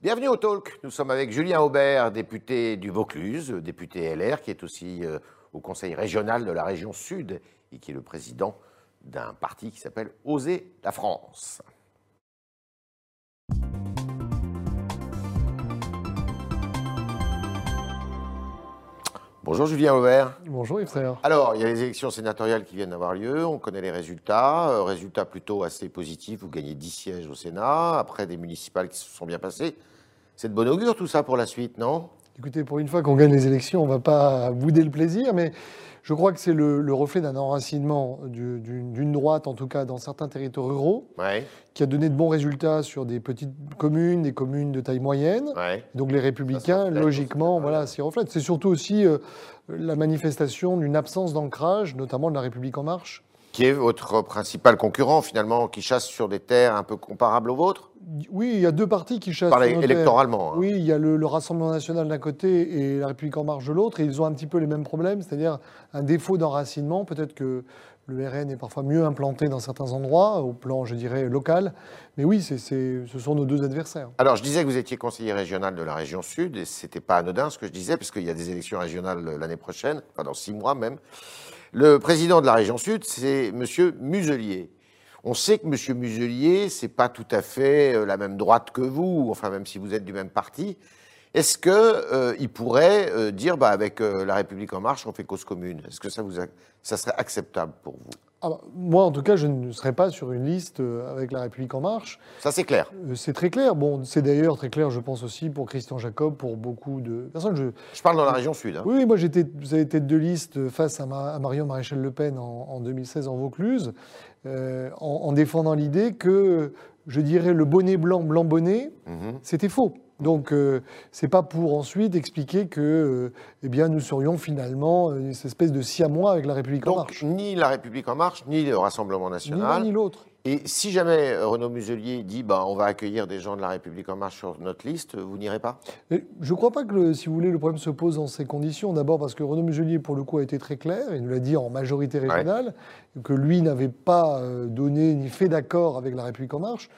Bienvenue au Talk. Nous sommes avec Julien Aubert, député du Vaucluse, député LR, qui est aussi euh, au conseil régional de la région Sud et qui est le président d'un parti qui s'appelle Oser la France. Bonjour Julien Aubert. Bonjour Yves Serre. Alors, il y a les élections sénatoriales qui viennent d'avoir lieu, on connaît les résultats, euh, résultats plutôt assez positifs, vous gagnez 10 sièges au Sénat, après des municipales qui se sont bien passées. C'est de bon augure tout ça pour la suite, non? Écoutez, pour une fois qu'on gagne les élections, on ne va pas bouder le plaisir, mais je crois que c'est le, reflet d'un enracinement d'une droite, en tout cas dans certains territoires ruraux, qui a donné de bons résultats sur des petites communes, des communes de taille moyenne. Donc les républicains, logiquement, voilà, s'y reflètent. C'est surtout aussi euh, la manifestation d'une absence d'ancrage, notamment de la République en marche. Qui est votre principal concurrent, finalement, qui chasse sur des terres un peu comparables aux vôtres? Oui, il y a deux partis qui chassent. Parlez électoralement. Hein. Oui, il y a le, Rassemblement national d'un côté et la République en marche de l'autre, et ils ont un petit peu les mêmes problèmes, c'est-à-dire un défaut d'enracinement. Peut-être que le RN est parfois mieux implanté dans certains endroits, au plan, je dirais, local. Mais oui, c'est, ce sont nos deux adversaires. Alors, je disais que vous étiez conseiller régional de la région Sud, et ce n'était pas anodin ce que je disais, parce qu'il y a des élections régionales l'année prochaine, enfin dans six mois même. Le président de la région Sud, c'est M. Muselier. On sait que M. Muselier, c'est pas tout à fait euh, la même droite que vous, enfin même si vous êtes du même parti. Est-ce qu'il euh, pourrait euh, dire, bah, avec la République en marche, on fait cause commune? Est-ce que ça, vous ça serait acceptable pour vous? Ah bah, moi, en tout cas, je ne serai pas sur une liste avec La République En Marche. Ça, c'est clair. c'est très clair. Bon, c'est d'ailleurs très clair, je pense aussi, pour Christian Jacob, pour beaucoup de personnes. Je, je parle dans la région sud. Hein. Oui, moi, j'étais, vous avez tête de liste face à, Marion Maréchal Le Pen en, en 2016 en Vaucluse. Euh, en, défendant l'idée que, je dirais, le bonnet blanc, blanc bonnet, mhm. c'était faux. Donc, euh, c'est pas pour ensuite expliquer que, euh, eh bien, nous serions finalement une espèce de siamois avec la République en marche. Ni la République en marche, ni le Rassemblement national. Ni l'un ni l'autre. Et si jamais Renaud Muselier dit bah, on va accueillir des gens de la République en marche sur notre liste, vous n'irez pas? Je ne crois pas que, si vous voulez, le problème se pose dans ces conditions. D'abord parce que Renaud Muselier, pour le coup, a été très clair. Il nous l'a dit en majorité régionale, que lui n'avait pas euh, donné ni fait d'accord avec la République en marche.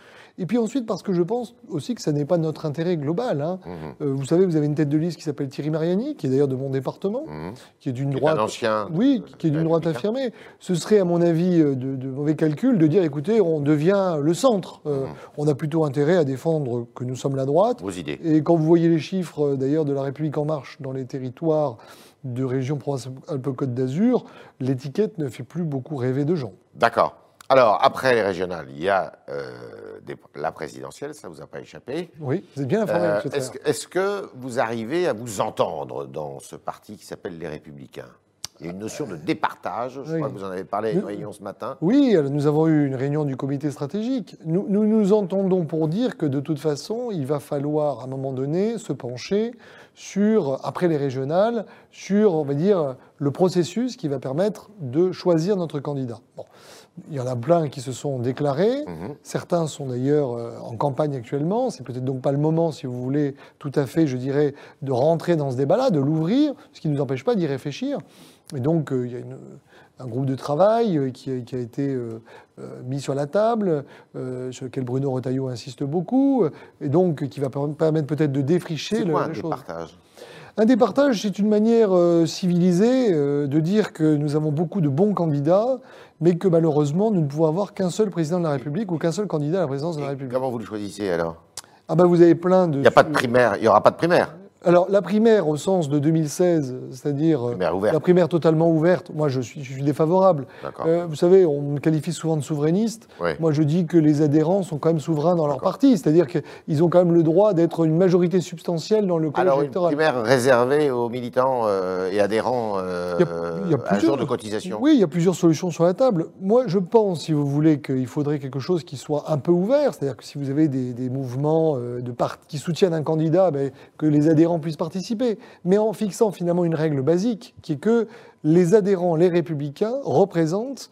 Et puis ensuite, parce que je pense aussi que ça n'est pas notre intérêt global. Hein. Mhm. Euh, vous savez, vous avez une tête de liste qui s'appelle Thierry Mariani, qui est d'ailleurs de mon département, mhm. qui est d'une droite. Un ancien. Oui, qui est d'une droite affirmée. Ce serait, à mon avis, euh, de, mauvais calcul de dire écoutez, on devient le centre. Euh, mhm. On a plutôt intérêt à défendre que nous sommes la droite. Vos idées. Et quand vous voyez les chiffres, d'ailleurs, de la République En Marche dans les territoires de région Provence-Alpes-Côte d'Azur, l'étiquette ne fait plus beaucoup rêver de gens. D'accord. Alors, après les régionales, il y a euh, la présidentielle, ça ne vous a pas échappé. Oui, vous êtes bien informé. Euh, est-ce, que, vous arrivez à vous entendre dans ce parti qui s'appelle les Républicains? Il y a une notion de départage, je crois que vous en avez parlé à une réunion ce matin. Oui, nous avons eu une réunion du comité stratégique. Nous, nous, nous entendons pour dire que de toute façon, il va falloir à un moment donné se pencher sur, après les régionales, sur, on va dire, le processus qui va permettre de choisir notre candidat. Bon. Il y en a plein qui se sont déclarés. Mhm. Certains sont d'ailleurs euh, en campagne actuellement. C'est peut-être donc pas le moment, si vous voulez, tout à fait, je dirais, de rentrer dans ce débat-là, de l'ouvrir, ce qui ne nous empêche pas d'y réfléchir. Et donc, euh, il y a un groupe de travail euh, qui a, été mis sur la table, sur lequel Bruno Retailleau insiste beaucoup, et donc qui va permettre peut-être de défricher le, un départage? Un départage, c'est une manière civilisée de dire que nous avons beaucoup de bons candidats mais que malheureusement, nous ne pouvons avoir qu'un seul président de la République ou qu'un seul candidat à la présidence de la République. Comment vous le choisissez alors? Ah ben vous avez plein de... Il n'y a pas de primaire, il n'y aura pas de primaire alors, la primaire au sens de 2016, c'est-à-dire la primaire totalement ouverte, moi je suis, je suis défavorable. Euh, vous savez, on me qualifie souvent de souverainiste. Moi je dis que les adhérents sont quand même souverains dans leur parti, c'est-à-dire qu'ils ont quand même le droit d'être une majorité substantielle dans le collège Alors, une primaire réservée aux militants euh, et adhérents euh, il y a, à jour de cotisation. Oui, il y a plusieurs solutions sur la table. Moi je pense, si vous voulez, qu'il faudrait quelque chose qui soit un peu ouvert, c'est-à-dire que si vous avez des, mouvements de qui soutiennent un candidat, ben, que les adhérents puissent participer, mais en fixant finalement une règle basique, qui est que les adhérents, les républicains, représentent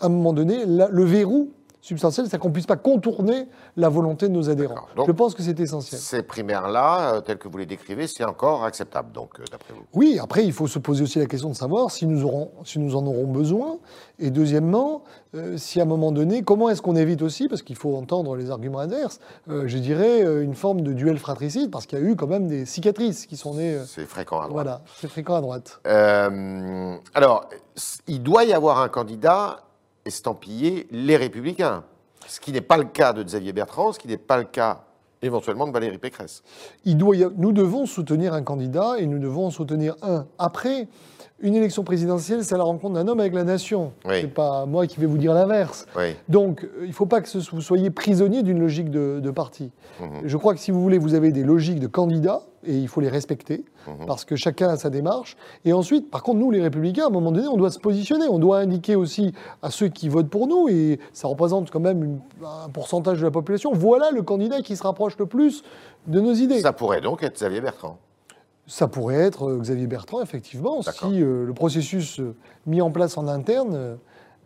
à un moment donné le verrou substantielle, c'est qu'on ne puisse pas contourner la volonté de nos adhérents. Donc, Je pense que c'est essentiel. Ces primaires-là, euh, telles que vous les décrivez, c'est encore acceptable, donc, euh, d'après vous? Oui, après, il faut se poser aussi la question de savoir si nous, aurons, si nous en aurons besoin. Et deuxièmement, euh, si à un moment donné, comment est-ce qu'on évite aussi, parce qu'il faut entendre les arguments adverses, je dirais une forme de duel fratricide, parce qu'il y a eu quand même des cicatrices qui sont nées. C'est fréquent à droite. voilà, c'est fréquent à droite. Alors, il doit y avoir un candidat estampillé les Républicains, ce qui n'est pas le cas de Xavier Bertrand, ce qui n'est pas le cas éventuellement de Valérie Pécresse. Nous devons soutenir un candidat et nous devons en soutenir un. Après, une élection présidentielle, c'est la rencontre d'un homme avec la nation. Oui. C'est pas moi qui vais vous dire l'inverse. Oui. Donc, euh, il ne faut pas que vous soyez prisonnier d'une logique de, de parti. Mhm. Je crois que si vous voulez, vous avez des logiques de candidats et il faut les respecter Mhm. parce que chacun a sa démarche. Et ensuite, par contre, nous, les Républicains, à un moment donné, on doit se positionner. On doit indiquer aussi à ceux qui votent pour nous, et ça représente quand même une- un pourcentage de la population, voilà le candidat qui se rapproche le plus de nos idées. Ça pourrait donc être Xavier Bertrand. Ça pourrait être euh, Xavier Bertrand, effectivement, si euh, le processus euh, mis en place en interne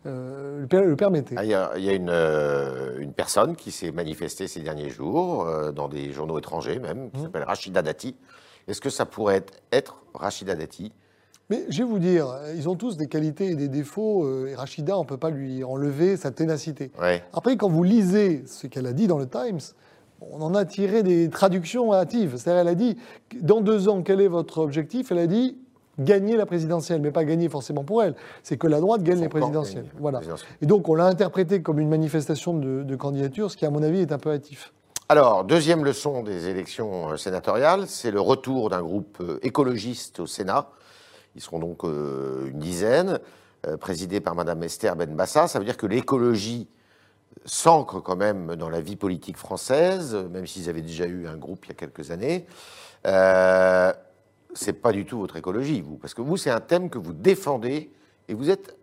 euh, le, per- le permettait. Ah, Il y a, il y a une, euh, une personne qui s'est manifestée ces derniers jours, euh, dans des journaux étrangers même, Mmh. qui s'appelle Rachida Dati. Est-ce que ça pourrait être, être Rachida Dati? Mais je vais vous dire, ils ont tous des qualités et des défauts, et Rachida, on ne peut pas lui enlever sa ténacité. Ouais. Après, quand vous lisez ce qu'elle a dit dans le Times, on en a tiré des traductions hâtives. C'est-à-dire, elle a dit, dans deux ans, quel est votre objectif? Elle a dit, gagner la présidentielle, mais pas gagner forcément pour elle. C'est que la droite gagne les présidentielles. Voilà. Et donc, on l'a interprété comme une manifestation de, de candidature, ce qui, à mon avis, est un peu hâtif. Alors, deuxième leçon des élections euh, sénatoriales, c'est le retour d'un groupe euh, écologiste au Sénat. Ils seront donc euh, une dizaine, euh, présidés par Madame Esther Benbassa. Ça veut dire que l'écologie s'ancre quand même dans la vie politique française, même s'ils avaient déjà eu un groupe il y a quelques années. Euh, c'est pas du tout votre écologie, vous, parce que vous, c'est un thème que vous défendez et vous êtes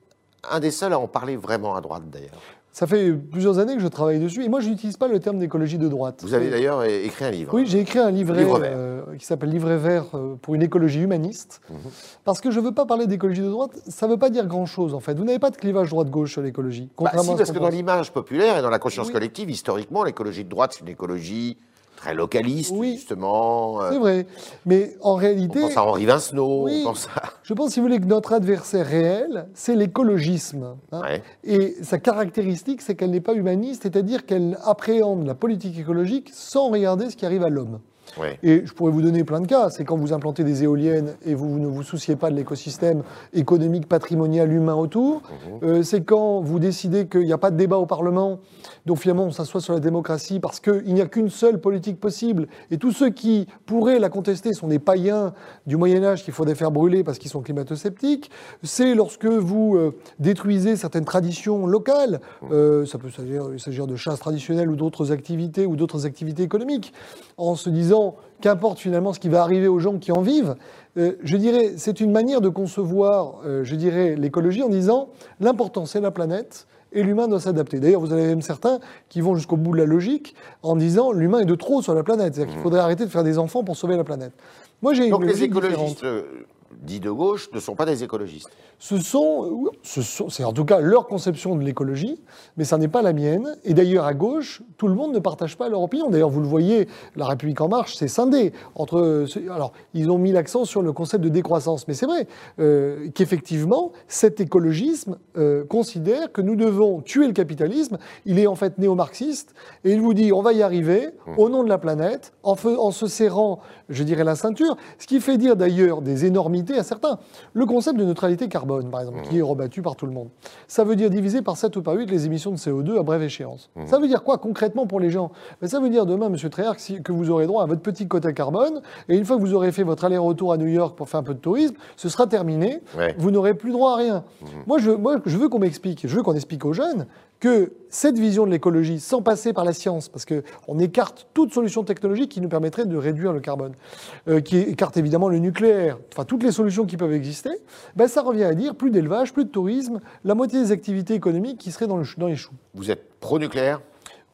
un des seuls à en parler vraiment à droite d'ailleurs. Ça fait plusieurs années que je travaille dessus, et moi, je n'utilise pas le terme d'écologie de droite. Vous avez d'ailleurs écrit un livre. Oui, j'ai écrit un livret Livre euh, qui s'appelle Livret vert euh, pour une écologie humaniste. Mhm. Parce que je ne veux pas parler d'écologie de droite, ça ne veut pas dire grand-chose en fait. Vous n'avez pas de clivage droite-gauche sur l'écologie. Bah, si, parce que dans l'image populaire et dans la conscience Oui. collective, historiquement, l'écologie de droite, c'est une écologie très localiste, Oui. justement. Euh, C'est vrai. Mais en on réalité, pense à Henri Vincenot, Oui. on pense à... je pense, si vous voulez, que notre adversaire réel, c'est l'écologisme. hein. Ouais. Et sa caractéristique, c'est qu'elle n'est pas humaniste, c'est-à-dire qu'elle appréhende la politique écologique sans regarder ce qui arrive à l'homme. Et je pourrais vous donner plein de cas. C'est quand vous implantez des éoliennes et vous ne vous souciez pas de l'écosystème économique, patrimonial, humain autour. Mhm. Euh, c'est quand vous décidez qu'il n'y a pas de débat au Parlement, donc finalement on s'assoit sur la démocratie parce qu'il n'y a qu'une seule politique possible. Et tous ceux qui pourraient la contester sont des païens du Moyen-Âge qu'il faudrait faire brûler parce qu'ils sont climato-sceptiques. C'est lorsque vous euh, détruisez certaines traditions locales. Euh, ça peut s'agir, s'agir de chasse traditionnelle ou d'autres activités ou d'autres activités économiques, en se disant qu'importe finalement ce qui va arriver aux gens qui en vivent. Euh, je dirais, c'est une manière de concevoir, euh, je dirais, l'écologie en disant l'important c'est la planète et l'humain doit s'adapter. D'ailleurs, vous avez même certains qui vont jusqu'au bout de la logique en disant l'humain est de trop sur la planète, c'est-à-dire qu'il faudrait arrêter de faire des enfants pour sauver la planète. Moi, j'ai une Donc les logique écologistes différente. euh, dits de gauche ne sont pas des écologistes. Ce sont, ce sont- c'est en tout cas leur conception de l'écologie, mais ça n'est pas la mienne. Et d'ailleurs, à gauche, tout le monde ne partage pas leur opinion. D'ailleurs, vous le voyez, La République en marche, c'est scindé. Entre, ce- alors, ils ont mis l'accent sur le concept de décroissance, mais c'est vrai euh, qu'effectivement, cet écologisme euh, considère que nous devons tuer le capitalisme. Il est en fait néo-marxiste, et il vous dit, on va y arriver au nom de la planète, en, en se serrant, je dirais, la ceinture, ce qui fait dire d'ailleurs des à certains. Le concept de neutralité carbone, par exemple, qui est rebattu par tout le monde. Ça veut dire diviser par 7 ou par 8 les émissions de CO2 à brève échéance. Ça veut dire quoi concrètement pour les gens? Ben, Ça veut dire demain, Monsieur Tréhard, que vous aurez droit à votre petit quota carbone, et une fois que vous aurez fait votre aller-retour à New York pour faire un peu de tourisme, ce sera terminé. Ouais. Vous n'aurez plus droit à rien. Moi, je, moi, je veux qu'on m'explique, je veux qu'on explique aux jeunes que cette vision de l'écologie, sans passer par la science, parce qu'on écarte toute solution technologique qui nous permettrait de réduire le carbone, euh, qui écarte évidemment le nucléaire, enfin toutes les solutions qui peuvent exister, ben, ça revient à dire plus d'élevage, plus de tourisme, la moitié des activités économiques qui seraient dans, le, dans les choux. Vous êtes pro-nucléaire?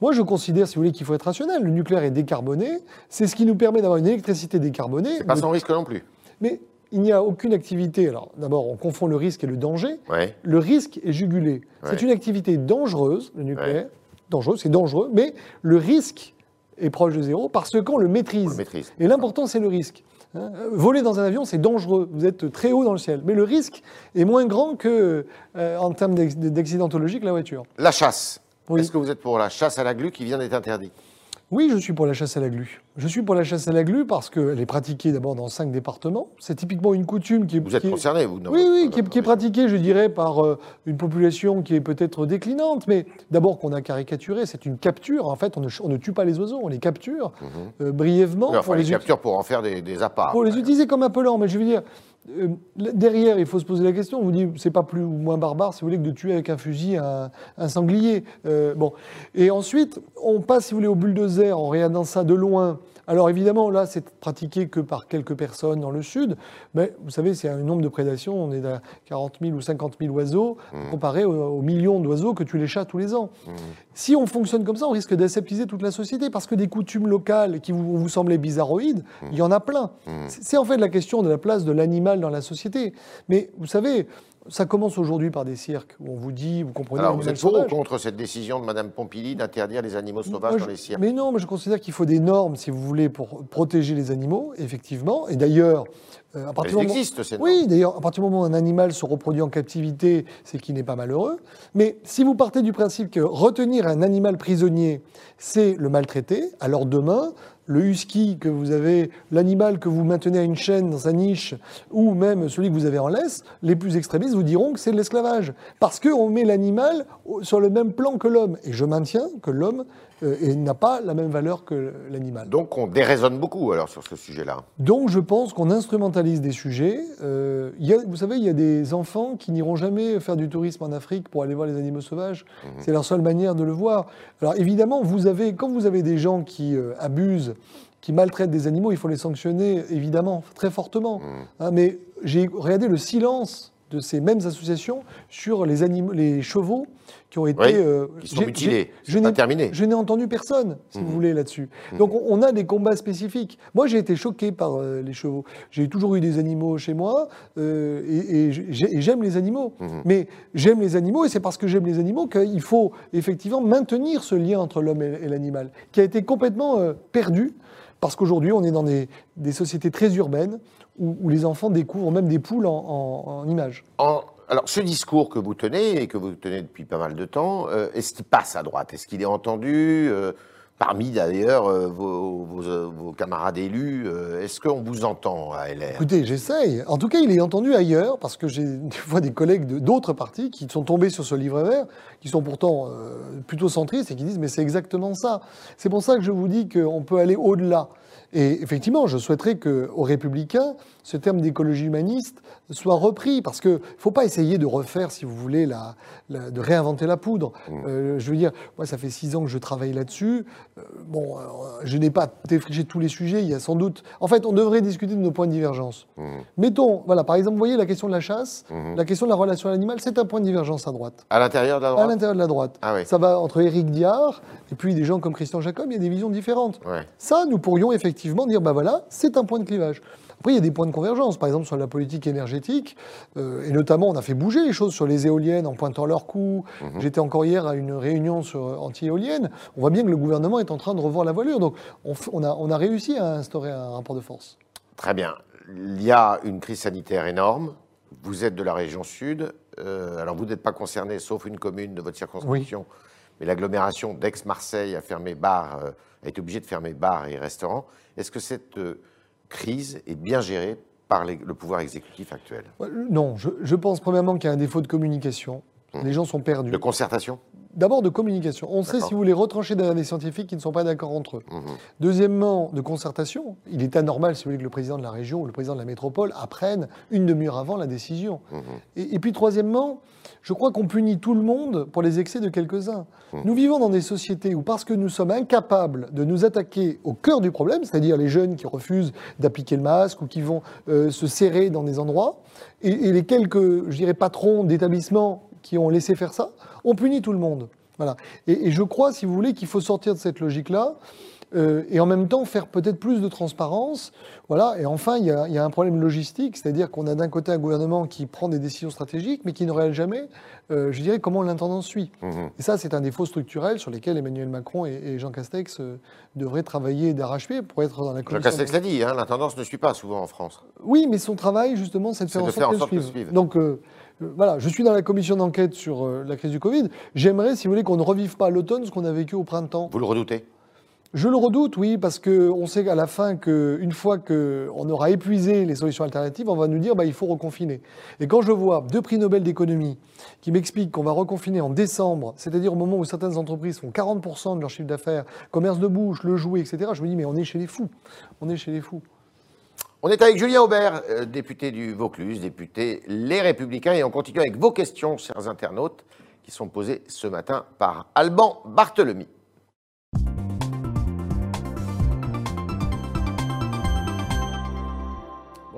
Moi, je considère, si vous voulez, qu'il faut être rationnel. Le nucléaire est décarboné, c'est ce qui nous permet d'avoir une électricité décarbonée. C'est pas sans risque non plus. mais il n'y a aucune activité. Alors, d'abord, on confond le risque et le danger. Ouais. Le risque est jugulé. C'est Ouais. une activité dangereuse, le nucléaire, dangereux, c'est dangereux, mais le risque est proche de zéro parce qu'on le On maîtrise. le maîtrise. Et l'important, c'est le risque. Hein, Voler dans un avion, c'est dangereux. Vous êtes très haut dans le ciel. Mais le risque est moins grand que, euh, en termes d'acc- d'accidentologie, que la voiture. La chasse. Oui. Est-ce que vous êtes pour la chasse à la glu qui vient d'être interdite? Oui, je suis pour la chasse à la glu. Je suis pour la chasse à la glu parce qu'elle est pratiquée d'abord dans cinq départements. C'est typiquement une coutume qui est. Vous êtes qui est- concerné, vous non Oui, oui, Non, qui est, non, qui est non, pratiquée, je dirais, par euh, une population qui est peut-être déclinante, mais d'abord qu'on a caricaturé, c'est une capture. En fait, on ne, on ne tue pas les oiseaux, on les capture euh, brièvement Oui, enfin, pour les les, captures pour en faire des, des apparts. pour les utiliser comme appelant. Mais je veux dire, euh, derrière, il faut se poser la question. On vous dit, c'est pas plus ou moins barbare, si vous voulez, que de tuer avec un fusil un, sanglier. Euh, bon. Et ensuite, on passe, si vous voulez, au bulldozer en regardant ça de loin. Alors évidemment, là, c'est pratiqué que par quelques personnes dans le sud, mais vous savez, c'est un nombre de prédations, on est à 40 000 ou 50 000 oiseaux, comparé aux, aux millions d'oiseaux que tuent les chats tous les ans. Si on fonctionne comme ça, on risque d'aseptiser toute la société, parce que des coutumes locales qui vous, vous semblaient bizarroïdes, il y en a plein. C'est en fait la question de la place de l'animal dans la société. Mais vous savez, ça commence aujourd'hui par des cirques, où on vous dit, vous comprenez Alors, vous êtes pour ou contre cette décision de Mme Pompili d'interdire les animaux sauvages Moi, dans je- les cirques? Mais non, mais je considère qu'il faut des normes, si vous voulez, pour protéger les animaux, effectivement. Et d'ailleurs, euh, à partir Elles moment- existent, ces Oui, d'ailleurs, à partir du moment où un animal se reproduit en captivité, c'est qu'il n'est pas malheureux. Mais si vous partez du principe que retenir un animal prisonnier, c'est le maltraiter, alors demain, le husky que vous avez, l'animal que vous maintenez à une chaîne dans sa niche, ou même celui que vous avez en laisse, les plus extrémistes vous diront que c'est de l'esclavage. Parce qu'on met l'animal sur le même plan que l'homme. Et je maintiens que l'homme euh, n'a pas la même valeur que l'animal. Donc, on déraisonne beaucoup, alors, sur ce sujet-là. Donc je pense qu'on instrumentalise des sujets. Euh, il y a- vous savez, il y a des enfants qui n'iront jamais faire du tourisme en Afrique pour aller voir les animaux sauvages. C'est leur seule manière de le voir. Alors évidemment, vous avez, quand vous avez des gens qui euh, abusent, qui maltraitent des animaux, il faut les sanctionner, évidemment, très fortement. Hein, mais j'ai regardé le silence de ces mêmes associations sur les, animaux, les chevaux qui ont été... Oui, euh, qui sont mutilés. je n'ai- terminé. je n'ai entendu personne, si vous voulez, là-dessus. Donc on, a des combats spécifiques. Moi, j'ai été choqué par euh, les chevaux. J'ai toujours eu des animaux chez moi euh, et, et j'ai- et j'aime les animaux. Mais j'aime les animaux et c'est parce que j'aime les animaux qu'il faut effectivement maintenir ce lien entre l'homme et, l'animal, qui a été complètement perdu parce qu'aujourd'hui, on est dans des, des sociétés très urbaines où, les enfants découvrent même des poules en, images. Alors, ce discours que vous tenez, et que vous tenez depuis pas mal de temps, euh, est-ce qu'il passe à droite? Est-ce qu'il est entendu? Euh, Parmi d'ailleurs euh, euh, vos camarades élus, euh, est-ce qu'on vous entend à LR Écoutez, j'essaye. En tout cas, il est entendu ailleurs, parce que j'ai des fois des collègues d'autres partis qui sont tombés sur ce livre vert, qui sont pourtant plutôt centristes et qui disent mais c'est exactement ça. C'est pour ça que je vous dis qu'on peut aller au-delà. Et effectivement, je souhaiterais qu'aux Républicains, ce terme d'écologie humaniste soit repris, parce qu'il ne faut pas essayer de refaire, si vous voulez, la, la- de réinventer la poudre. Euh, je veux dire, moi, ça fait six ans que je travaille là-dessus. Euh, bon, euh, je n'ai pas défriché tous les sujets, il y a sans doute... En fait, on devrait discuter de nos points de divergence. Mettons, voilà, par exemple, vous voyez la question de la chasse, la question de la relation à l'animal, c'est un point de divergence à droite. À l'intérieur de la À droite l'intérieur de la droite. Ah oui. Ça va entre Éric Diard et puis des gens comme Christian Jacob, il y a des visions différentes. Ouais. Ça, nous pourrions effectivement dire, bah voilà, c'est un point de clivage. Après, il y a des points de convergence, par exemple sur la politique énergétique, euh, et notamment on a fait bouger les choses sur les éoliennes en pointant leurs coûts. J'étais encore hier à une réunion sur euh, anti-éoliennes. On voit bien que le gouvernement est en train de revoir la voilure. Donc on, on a, on a réussi à instaurer un rapport de force. Très bien. Il y a une crise sanitaire énorme. Vous êtes de la région sud. Euh, alors, vous n'êtes pas concerné, sauf une commune de votre circonscription. Mais l'agglomération d'Aix-Marseille a fermé bar, euh, a été obligée de fermer bars et restaurants. Est-ce que cette euh, crise est bien gérée par les- le pouvoir exécutif actuel? Euh, Non, je, je pense premièrement qu'il y a un défaut de communication. Les gens sont perdus. De concertation? D'abord de communication. On sait, si vous voulez, retrancher derrière des scientifiques qui ne sont pas d'accord entre eux. Mhm. Deuxièmement, de concertation. Il est anormal, si vous voulez, que le président de la région ou le président de la métropole apprenne une demi-heure avant la décision. Et, et puis, troisièmement, je crois qu'on punit tout le monde pour les excès de quelques-uns. Nous vivons dans des sociétés où, parce que nous sommes incapables de nous attaquer au cœur du problème, c'est-à-dire les jeunes qui refusent d'appliquer le masque ou qui vont euh, se serrer dans des endroits, et, et les quelques, je dirais, patrons d'établissements qui ont laissé faire ça, on punit tout le monde. Voilà. Et, et je crois, si vous voulez, qu'il faut sortir de cette logique-là euh, et en même temps faire peut-être plus de transparence. Voilà. Et enfin, il y a, il y a un problème logistique, c'est-à-dire qu'on a d'un côté un gouvernement qui prend des décisions stratégiques, mais qui ne réalise jamais, euh, je dirais, comment l'intendant suit. Mhm. Et ça, c'est un défaut structurel sur lesquels Emmanuel Macron et, et Jean Castex euh, devraient travailler d'arrache-pied pour être dans la Jean commission. Castex l'a dit, hein, l'intendance ne suit pas souvent en France. Oui, mais son travail, justement, c'est de faire en sorte qu'elle suive. Donc, voilà, je suis dans la commission d'enquête sur euh, la crise du Covid. J'aimerais, si vous voulez, qu'on ne revive pas l'automne ce qu'on a vécu au printemps. Vous le redoutez? Je le redoute, oui, parce qu'on sait qu'à la fin, que, une fois qu'on aura épuisé les solutions alternatives, on va nous dire bah, il faut reconfiner. Et quand je vois deux prix Nobel d'économie qui m'expliquent qu'on va reconfiner en décembre, c'est-à-dire au moment où certaines entreprises font 40% de leur chiffre d'affaires, commerce de bouche, le jouet, etc., je me dis mais on est chez les fous. On est chez les fous. On est avec Julien Aubert, euh, député du Vaucluse, député Les Républicains, et on continue avec vos questions, chers internautes, qui sont posées ce matin par Alban Barthelemy.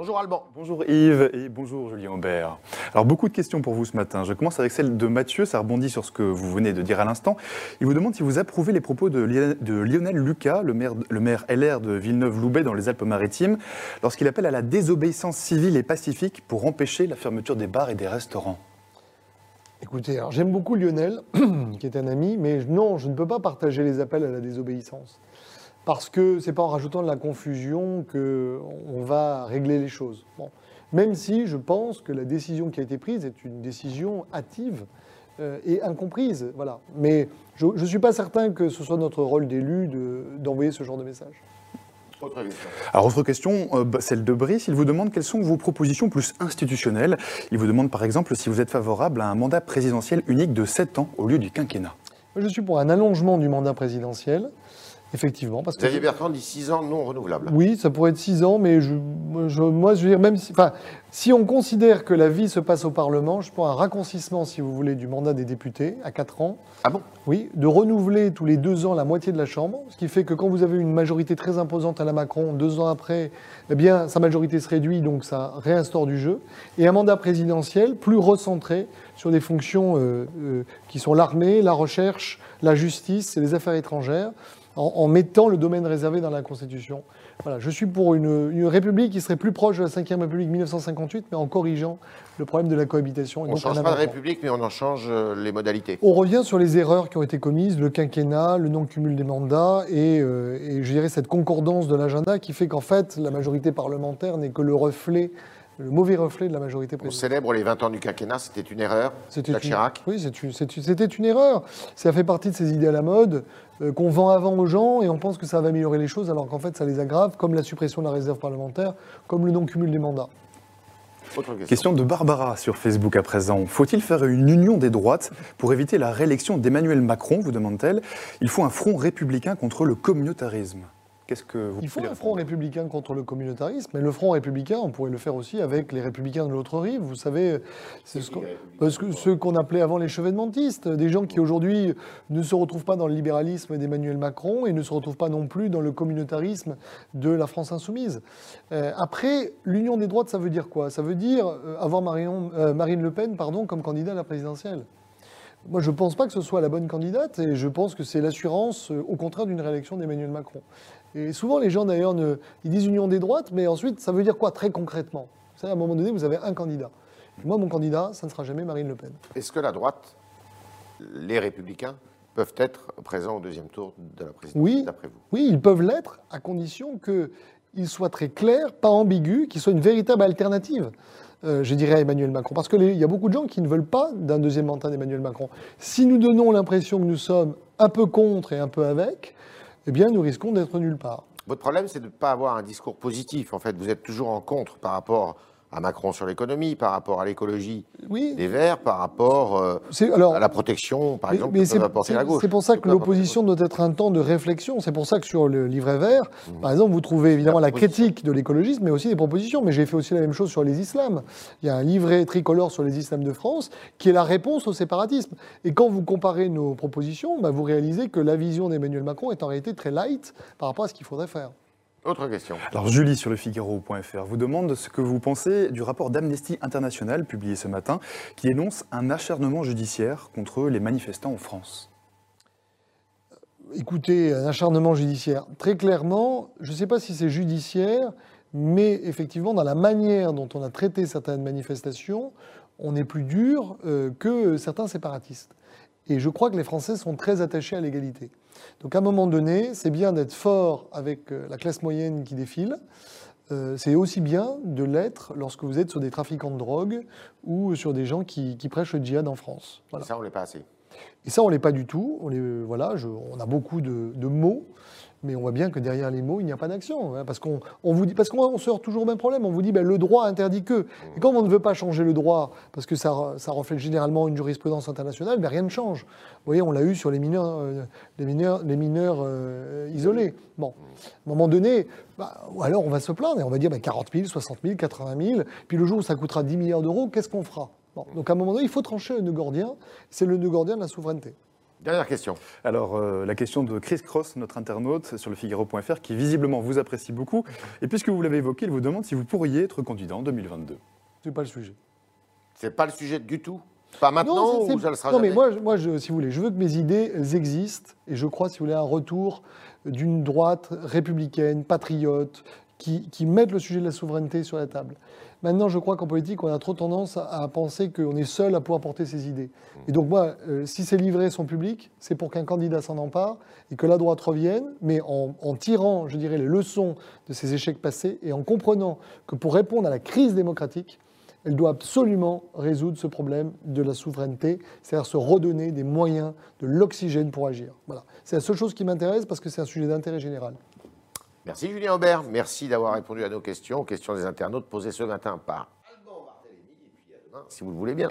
Bonjour Alban. Bonjour Yves et bonjour Julien Aubert. Alors beaucoup de questions pour vous ce matin. Je commence avec celle de Mathieu, ça rebondit sur ce que vous venez de dire à l'instant. Il vous demande si vous approuvez les propos de Lionel, Lucas, le maire, le maire LR de Villeneuve-Loubet dans les Alpes-Maritimes, lorsqu'il appelle à la désobéissance civile et pacifique pour empêcher la fermeture des bars et des restaurants. Écoutez, alors, j'aime beaucoup Lionel, qui est un ami, mais non, je ne peux pas partager les appels à la désobéissance. Parce que c'est pas en rajoutant de la confusion qu'on va régler les choses. Bon. Même si je pense que la décision qui a été prise est une décision hâtive euh, et incomprise. Voilà. Mais je ne suis pas certain que ce soit notre rôle d'élu de- d'envoyer ce genre de message. Autre question. Alors, autre question, euh, bah, celle de Brice. Il vous demande quelles sont vos propositions plus institutionnelles. Il vous demande par exemple si vous êtes favorable à un mandat présidentiel unique de 7 ans au lieu du quinquennat. Je suis pour un allongement du mandat présidentiel, effectivement. Parce que Xavier Bertrand dit 6 ans non renouvelables. Oui, ça pourrait être six ans, mais je, moi, je, moi, je veux dire, même si, enfin, si on considère que la vie se passe au Parlement, je prends un raccourcissement, si vous voulez, du mandat des députés à quatre ans. Ah bon? Oui, de renouveler tous les deux ans la moitié de la Chambre, ce qui fait que quand vous avez une majorité très imposante à la Macron, deux ans après, eh bien, sa majorité se réduit, donc ça réinstaure du jeu. Et un mandat présidentiel plus recentré sur des fonctions euh, euh, qui sont l'armée, la recherche, la justice et les affaires étrangères, en, en mettant le domaine réservé dans la Constitution. Voilà, je suis pour une, une République qui serait plus proche de la Ve République 1958, mais en corrigeant le problème de la cohabitation. et On ne change pas de. République, mais on en change euh, les modalités. On revient sur les erreurs qui ont été commises, le quinquennat, le non-cumul des mandats et, euh, et je dirais cette concordance de l'agenda qui fait qu'en fait la majorité parlementaire n'est que le reflet, le mauvais reflet de la majorité On présidentielle. célèbre les 20 ans du quinquennat, c'était une erreur. C'était Jacques une- Chirac. Oui, c'était une erreur. Ça fait partie de ces idées à la mode euh, qu'on vend avant aux gens et on pense que ça va améliorer les choses alors qu'en fait ça les aggrave, comme la suppression de la réserve parlementaire, comme le non-cumul des mandats. Autre question. Question de Barbara sur Facebook à présent. Faut-il faire une union des droites pour éviter la réélection d'Emmanuel Macron, vous demande-t-elle Il faut un front républicain contre le communautarisme. Qu'est-ce que vous Il faut un front républicain contre le communautarisme, mais le front républicain, on pourrait le faire aussi avec les républicains de l'autre rive. Vous savez, c'est ce qu'on- parce que ceux qu'on appelait avant les chevènementistes, des gens qui aujourd'hui ne se retrouvent pas dans le libéralisme d'Emmanuel Macron et ne se retrouvent pas non plus dans le communautarisme de la France insoumise. Euh, après, l'union des droites, ça veut dire quoi? Ça veut dire euh, avoir Marion- euh, Marine Le Pen pardon, comme candidat à la présidentielle. Moi, je ne pense pas que ce soit la bonne candidate et je pense que c'est l'assurance, euh, au contraire, d'une réélection d'Emmanuel Macron. Et souvent, les gens, d'ailleurs, ne- ils disent union des droites, mais ensuite, ça veut dire quoi très concrètement? Vous savez, à un moment donné, vous avez un candidat. Moi, mon candidat, ça ne sera jamais Marine Le Pen. Est-ce que la droite, les républicains, peuvent être présents au deuxième tour de la présidence, Oui. d'après vous? Oui, ils peuvent l'être, à condition qu'ils soient très clairs, pas ambigus, qu'ils soient une véritable alternative, je dirais, à Emmanuel Macron. Parce qu'il y a beaucoup de gens qui ne veulent pas d'un deuxième mandat d'Emmanuel Macron. Si nous donnons l'impression que nous sommes un peu contre et un peu avec, eh bien, nous risquons d'être nulle part. Votre problème, c'est de ne pas avoir un discours positif. En fait, vous êtes toujours en contre par rapport à Macron sur l'économie, par rapport à l'écologie Oui, des Verts, par rapport euh, alors. à la protection, par Mais- exemple, mais que peut apporter la gauche. c'est pour ça que l'opposition doit être un temps de réflexion. C'est pour ça que sur le livret vert, Mhm. par exemple, vous trouvez évidemment la, critique de l'écologisme, mais aussi des propositions. Mais j'ai fait aussi la même chose sur les islams. Il y a un livret tricolore sur les islams de France qui est la réponse au séparatisme. Et quand vous comparez nos propositions, bah, vous réalisez que la vision d'Emmanuel Macron est en réalité très light par rapport à ce qu'il faudrait faire. Autre question. Alors Julie sur le Figaro.fr vous demande ce que vous pensez du rapport d'Amnesty International publié ce matin qui énonce un acharnement judiciaire contre les manifestants en France. écoutez, un acharnement judiciaire. Très clairement, je ne sais pas si c'est judiciaire, mais effectivement, dans la manière dont on a traité certaines manifestations, on est plus dur euh, que certains séparatistes. Et je crois que les Français sont très attachés à l'égalité. Donc à un moment donné, c'est bien d'être fort avec euh, la classe moyenne qui défile. Euh, c'est aussi bien de l'être lorsque vous êtes sur des trafiquants de drogue ou sur des gens qui, qui prêchent le djihad en France. Voilà. Ça, on l'est pas assez. Et ça, on l'est pas du tout. On, est, voilà, je- on a beaucoup de, de mots, mais on voit bien que derrière les mots, il n'y a pas d'action. hein, parce qu'on on vous dit, parce qu'on toujours au même problème. On vous dit, ben, le droit interdit que. Et comme on ne veut pas changer le droit, parce que ça, re- ça reflète généralement une jurisprudence internationale, ben, rien ne change. Vous voyez, on l'a eu sur les mineurs, euh, les mineurs, les mineurs euh, isolés. Bon, à un moment donné, bah, ou alors on va se plaindre et on va dire ben, 40 000, 60 000, 80 000. Puis le jour où ça coûtera 10 milliards d'euros, qu'est-ce qu'on fera? Donc à un moment donné, il faut trancher le nœud gordien. C'est le nœud gordien de la souveraineté. Dernière question. Alors, euh, la question de Chris Cross, notre internaute sur le Figaro.fr, qui visiblement vous apprécie beaucoup. Et puisque vous l'avez évoqué, il vous demande si vous pourriez être candidat en 2022. C'est pas le sujet. C'est pas le sujet du tout? Pas maintenant c'est- ou ça le sera non, jamais? mais moi, je- moi je, si vous voulez, je veux que mes idées, elles existent. Et je crois, si vous voulez, un retour d'une droite républicaine, patriote, qui, qui mette le sujet de la souveraineté sur la table. Maintenant, je crois qu'en politique, on a trop tendance à, à penser qu'on est seul à pouvoir porter ses idées. Et donc, moi, euh, si ces livrets sont publics, c'est pour qu'un candidat s'en empare et que la droite revienne, mais en, en tirant, je dirais, les leçons de ces échecs passés et en comprenant que pour répondre à la crise démocratique, elle doit absolument résoudre ce problème de la souveraineté, c'est-à-dire se redonner des moyens, de l'oxygène pour agir. Voilà. C'est la seule chose qui m'intéresse parce que c'est un sujet d'intérêt général. Merci Julien Aubert, merci d'avoir répondu à nos questions, aux questions des internautes posées ce matin par Alban Barthélémy, et puis à demain, si vous le voulez bien.